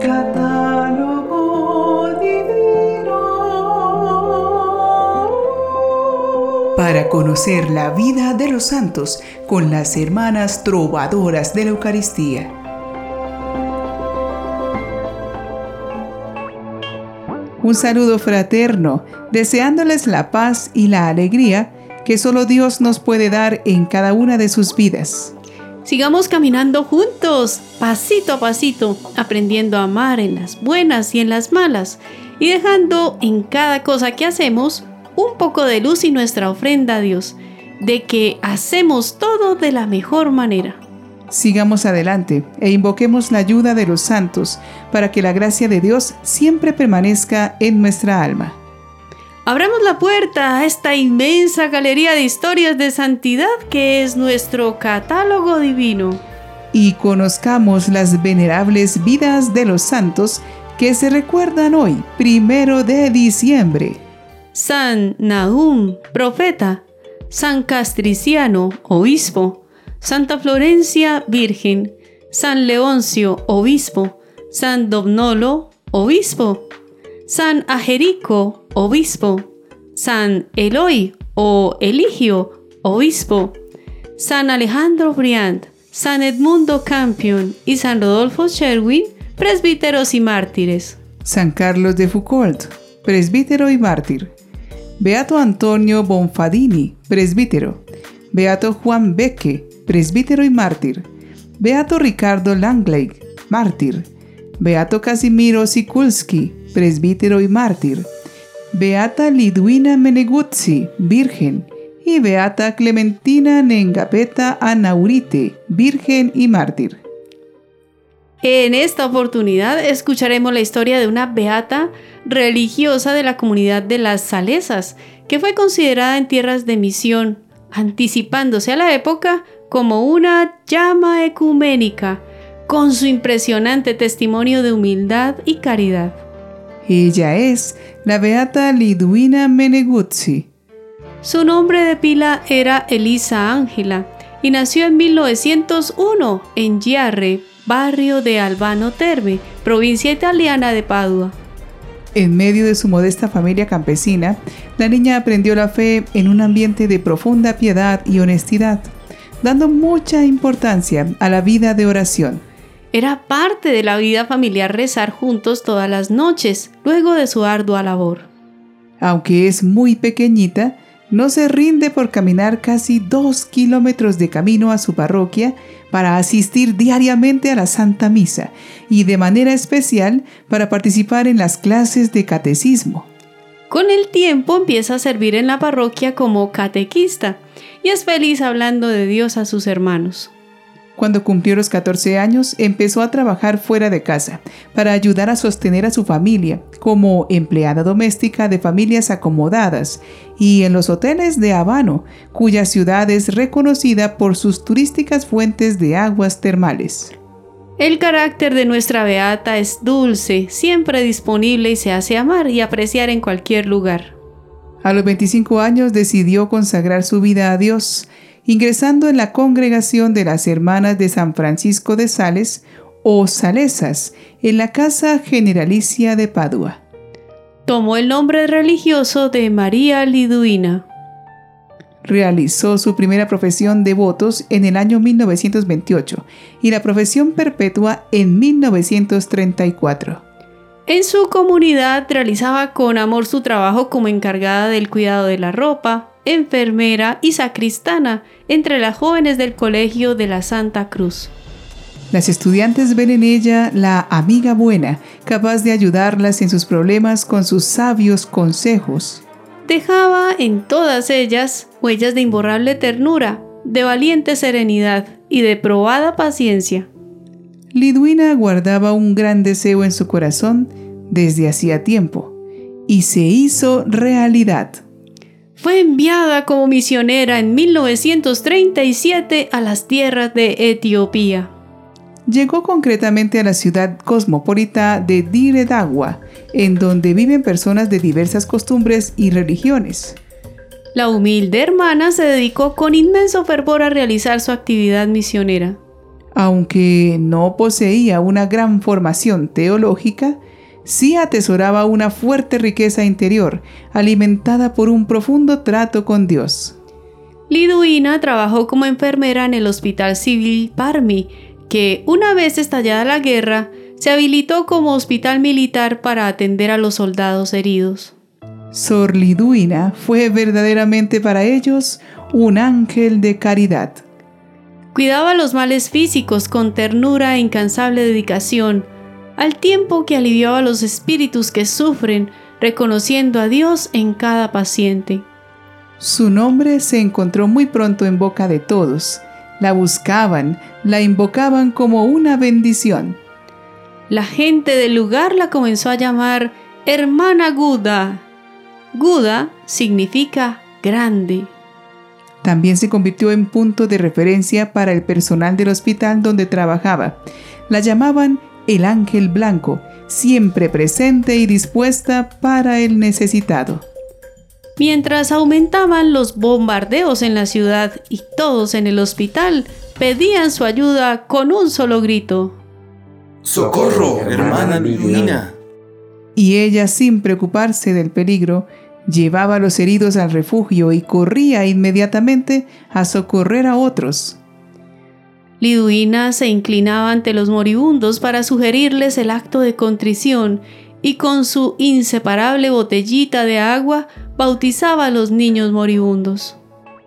Catálogo divino. Para conocer la vida de los santos con las hermanas trovadoras de la Eucaristía. Un saludo fraterno, deseándoles la paz y la alegría que solo Dios nos puede dar en cada una de sus vidas. Sigamos caminando juntos, pasito a pasito, aprendiendo a amar en las buenas y en las malas, y dejando en cada cosa que hacemos un poco de luz y nuestra ofrenda a Dios, de que hacemos todo de la mejor manera. Sigamos adelante e invoquemos la ayuda de los santos para que la gracia de Dios siempre permanezca en nuestra alma. Abramos la puerta a esta inmensa galería de historias de santidad que es nuestro catálogo divino. Y conozcamos las venerables vidas de los santos que se recuerdan hoy, primero de diciembre. San Nahum, profeta. San Castriciano, obispo. Santa Florencia, virgen. San Leoncio, obispo. San Domnolo, obispo. San Agerico, obispo. San Eloy o Eligio, obispo. San Alejandro Briand, San Edmundo Campion y San Rodolfo Sherwin, presbíteros y mártires. San Carlos de Foucault, presbítero y mártir. Beato Antonio Bonfadini, presbítero. Beato Juan Becque, presbítero y mártir. Beato Ricardo Langley, mártir. Beato Casimiro Sikulski, presbítero y mártir. Beata Lidwina Meneguzzi, virgen. Y Beata Clementina Nengapeta Anaurite, virgen y mártir. En esta oportunidad escucharemos la historia de una beata religiosa de la comunidad de las Salesas, que fue considerada en tierras de misión, anticipándose a la época como una llama ecuménica, con su impresionante testimonio de humildad y caridad. Ella es la beata Lidwina Meneguzzi. Su nombre de pila era Elisa Ángela y nació en 1901 en Giarre, barrio de Albano Terme, provincia italiana de Padua. En medio de su modesta familia campesina, la niña aprendió la fe en un ambiente de profunda piedad y honestidad, dando mucha importancia a la vida de oración. Era parte de la vida familiar rezar juntos todas las noches, luego de su ardua labor. Aunque es muy pequeñita, no se rinde por caminar casi dos kilómetros de camino a su parroquia para asistir diariamente a la Santa Misa y de manera especial para participar en las clases de catecismo. Con el tiempo empieza a servir en la parroquia como catequista y es feliz hablando de Dios a sus hermanos. Cuando cumplió los 14 años, empezó a trabajar fuera de casa para ayudar a sostener a su familia como empleada doméstica de familias acomodadas y en los hoteles de Habano, cuya ciudad es reconocida por sus turísticas fuentes de aguas termales. El carácter de nuestra beata es dulce, siempre disponible y se hace amar y apreciar en cualquier lugar. A los 25 años decidió consagrar su vida a Dios ingresando en la congregación de las Hermanas de San Francisco de Sales o Salesas en la Casa Generalicia de Padua. Tomó el nombre religioso de María Liduina. Realizó su primera profesión de votos en el año 1928 y la profesión perpetua en 1934. En su comunidad realizaba con amor su trabajo como encargada del cuidado de la ropa, enfermera y sacristana entre las jóvenes del Colegio de la Santa Cruz. Las estudiantes ven en ella la amiga buena, capaz de ayudarlas en sus problemas con sus sabios consejos. Dejaba en todas ellas huellas de imborrable ternura, de valiente serenidad y de probada paciencia. Lidwina guardaba un gran deseo en su corazón desde hacía tiempo, y se hizo realidad. Fue enviada como misionera en 1937 a las tierras de Etiopía. Llegó concretamente a la ciudad cosmopolita de Dire Dawa, en donde viven personas de diversas costumbres y religiones. La humilde hermana se dedicó con inmenso fervor a realizar su actividad misionera. Aunque no poseía una gran formación teológica, sí atesoraba una fuerte riqueza interior, alimentada por un profundo trato con Dios. Liduina trabajó como enfermera en el Hospital Civil Parmi, que una vez estallada la guerra, se habilitó como hospital militar para atender a los soldados heridos. Sor Liduina fue verdaderamente para ellos un ángel de caridad. Cuidaba los males físicos con ternura e incansable dedicación, al tiempo que aliviaba los espíritus que sufren, reconociendo a Dios en cada paciente. Su nombre se encontró muy pronto en boca de todos. La buscaban, la invocaban como una bendición. La gente del lugar la comenzó a llamar Hermana Guda. Guda significa grande. También se convirtió en punto de referencia para el personal del hospital donde trabajaba. La llamaban el ángel blanco, siempre presente y dispuesta para el necesitado. Mientras aumentaban los bombardeos en la ciudad y todos en el hospital pedían su ayuda con un solo grito. ¡Socorro, hermana Liduina! Y ella, sin preocuparse del peligro, llevaba a los heridos al refugio y corría inmediatamente a socorrer a otros. Liduina se inclinaba ante los moribundos para sugerirles el acto de contrición y con su inseparable botellita de agua bautizaba a los niños moribundos.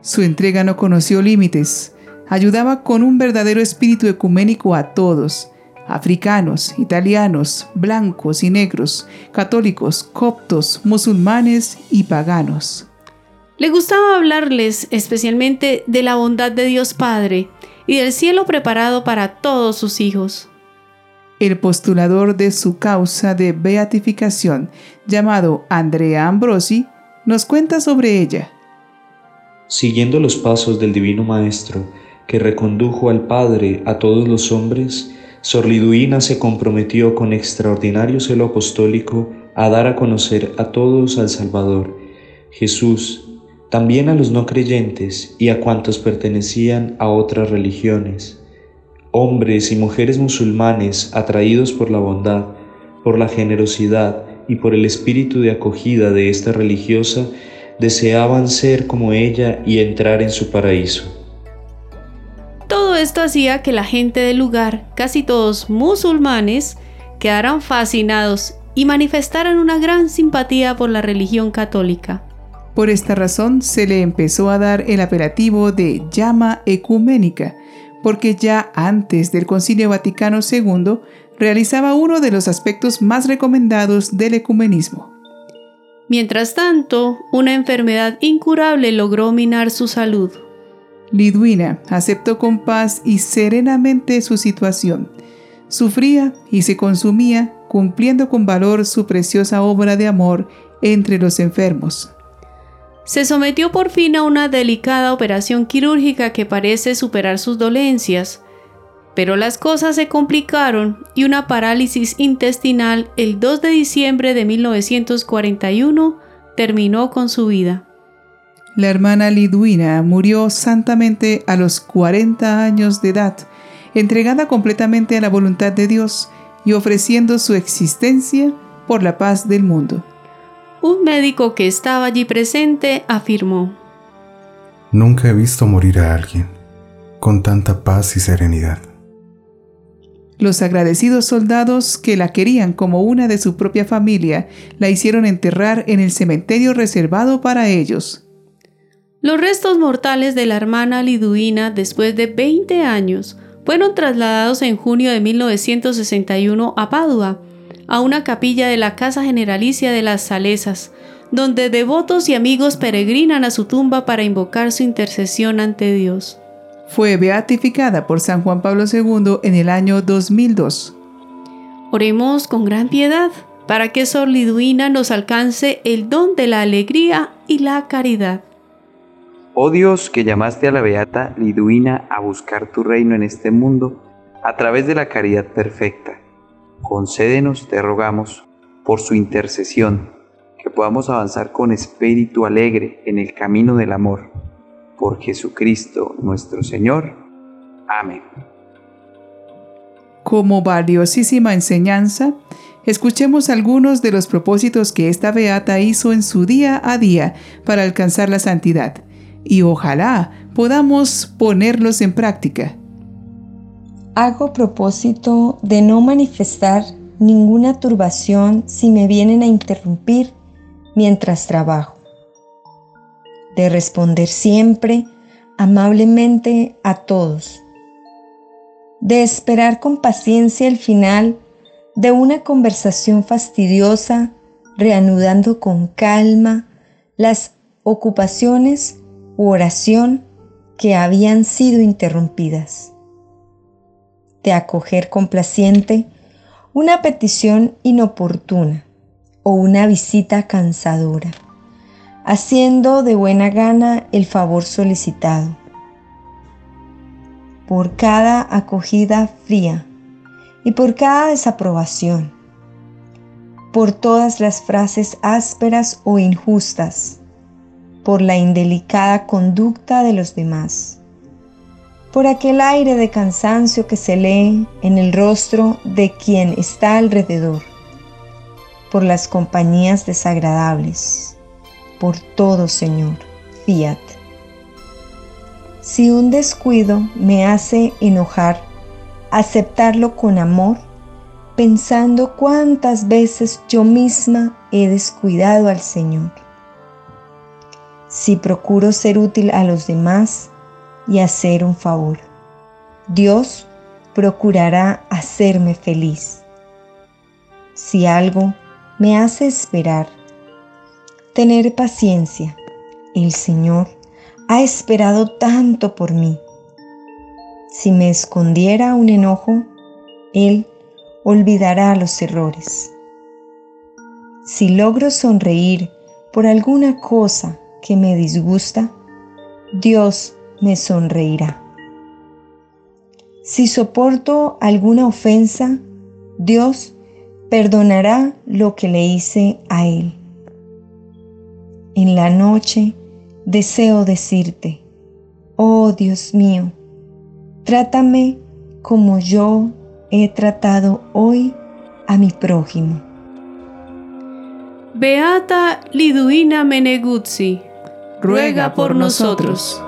Su entrega no conoció límites. Ayudaba con un verdadero espíritu ecuménico a todos, africanos, italianos, blancos y negros, católicos, coptos, musulmanes y paganos. Le gustaba hablarles especialmente de la bondad de Dios Padre y del cielo preparado para todos sus hijos. El postulador de su causa de beatificación, llamado Andrea Ambrosi, nos cuenta sobre ella. Siguiendo los pasos del Divino Maestro, que recondujo al Padre a todos los hombres, Sor Liduina se comprometió con extraordinario celo apostólico a dar a conocer a todos al Salvador, Jesús, también a los no creyentes y a cuantos pertenecían a otras religiones, hombres y mujeres musulmanes atraídos por la bondad, por la generosidad y por el espíritu de acogida de esta religiosa, deseaban ser como ella y entrar en su paraíso. Todo esto hacía que la gente del lugar, casi todos musulmanes, quedaran fascinados y manifestaran una gran simpatía por la religión católica. Por esta razón se le empezó a dar el apelativo de llama ecuménica, porque ya antes del Concilio Vaticano II realizaba uno de los aspectos más recomendados del ecumenismo. Mientras tanto, una enfermedad incurable logró minar su salud. Liduina aceptó con paz y serenamente su situación. Sufría y se consumía cumpliendo con valor su preciosa obra de amor entre los enfermos. Se sometió por fin a una delicada operación quirúrgica que parece superar sus dolencias, pero las cosas se complicaron y una parálisis intestinal el 2 de diciembre de 1941 terminó con su vida. La hermana Liduina murió santamente a los 40 años de edad, entregada completamente a la voluntad de Dios y ofreciendo su existencia por la paz del mundo. Un médico que estaba allí presente afirmó, Nunca he visto morir a alguien con tanta paz y serenidad. Los agradecidos soldados que la querían como una de su propia familia la hicieron enterrar en el cementerio reservado para ellos. Los restos mortales de la hermana Liduina, después de 20 años, fueron trasladados en junio de 1961 a Padua, a una capilla de la Casa Generalicia de las Salesas, donde devotos y amigos peregrinan a su tumba para invocar su intercesión ante Dios. Fue beatificada por San Juan Pablo II en el año 2002. Oremos con gran piedad para que Sor Liduina nos alcance el don de la alegría y la caridad. Oh Dios, que llamaste a la beata Liduina a buscar tu reino en este mundo a través de la caridad perfecta, concédenos, te rogamos, por su intercesión, que podamos avanzar con espíritu alegre en el camino del amor por Jesucristo nuestro Señor. Amén. como valiosísima enseñanza, escuchemos algunos de los propósitos que esta beata hizo en su día a día para alcanzar la santidad, y ojalá podamos ponerlos en práctica. Hago propósito de no manifestar ninguna turbación si me vienen a interrumpir mientras trabajo, de responder siempre amablemente a todos, de esperar con paciencia el final de una conversación fastidiosa, reanudando con calma las ocupaciones u oración que habían sido interrumpidas, de acoger complaciente una petición inoportuna o una visita cansadora, haciendo de buena gana el favor solicitado. Por cada acogida fría y por cada desaprobación, por todas las frases ásperas o injustas, por la indelicada conducta de los demás, por aquel aire de cansancio que se lee en el rostro de quien está alrededor, por las compañías desagradables, por todo, Señor, fiat. Si un descuido me hace enojar, aceptarlo con amor, pensando cuántas veces yo misma he descuidado al Señor. Si procuro ser útil a los demás y hacer un favor, Dios procurará hacerme feliz. Si algo me hace esperar, tener paciencia, el Señor ha esperado tanto por mí si me escondiera un enojo, Él olvidará los errores. Si logro sonreír por alguna cosa que me disgusta, Dios me sonreirá. Si soporto alguna ofensa, Dios perdonará lo que le hice a Él. En la noche deseo decirte, oh Dios mío, Trátame como yo he tratado hoy a mi prójimo. Beata Liduina Meneguzzi, ruega por nosotros.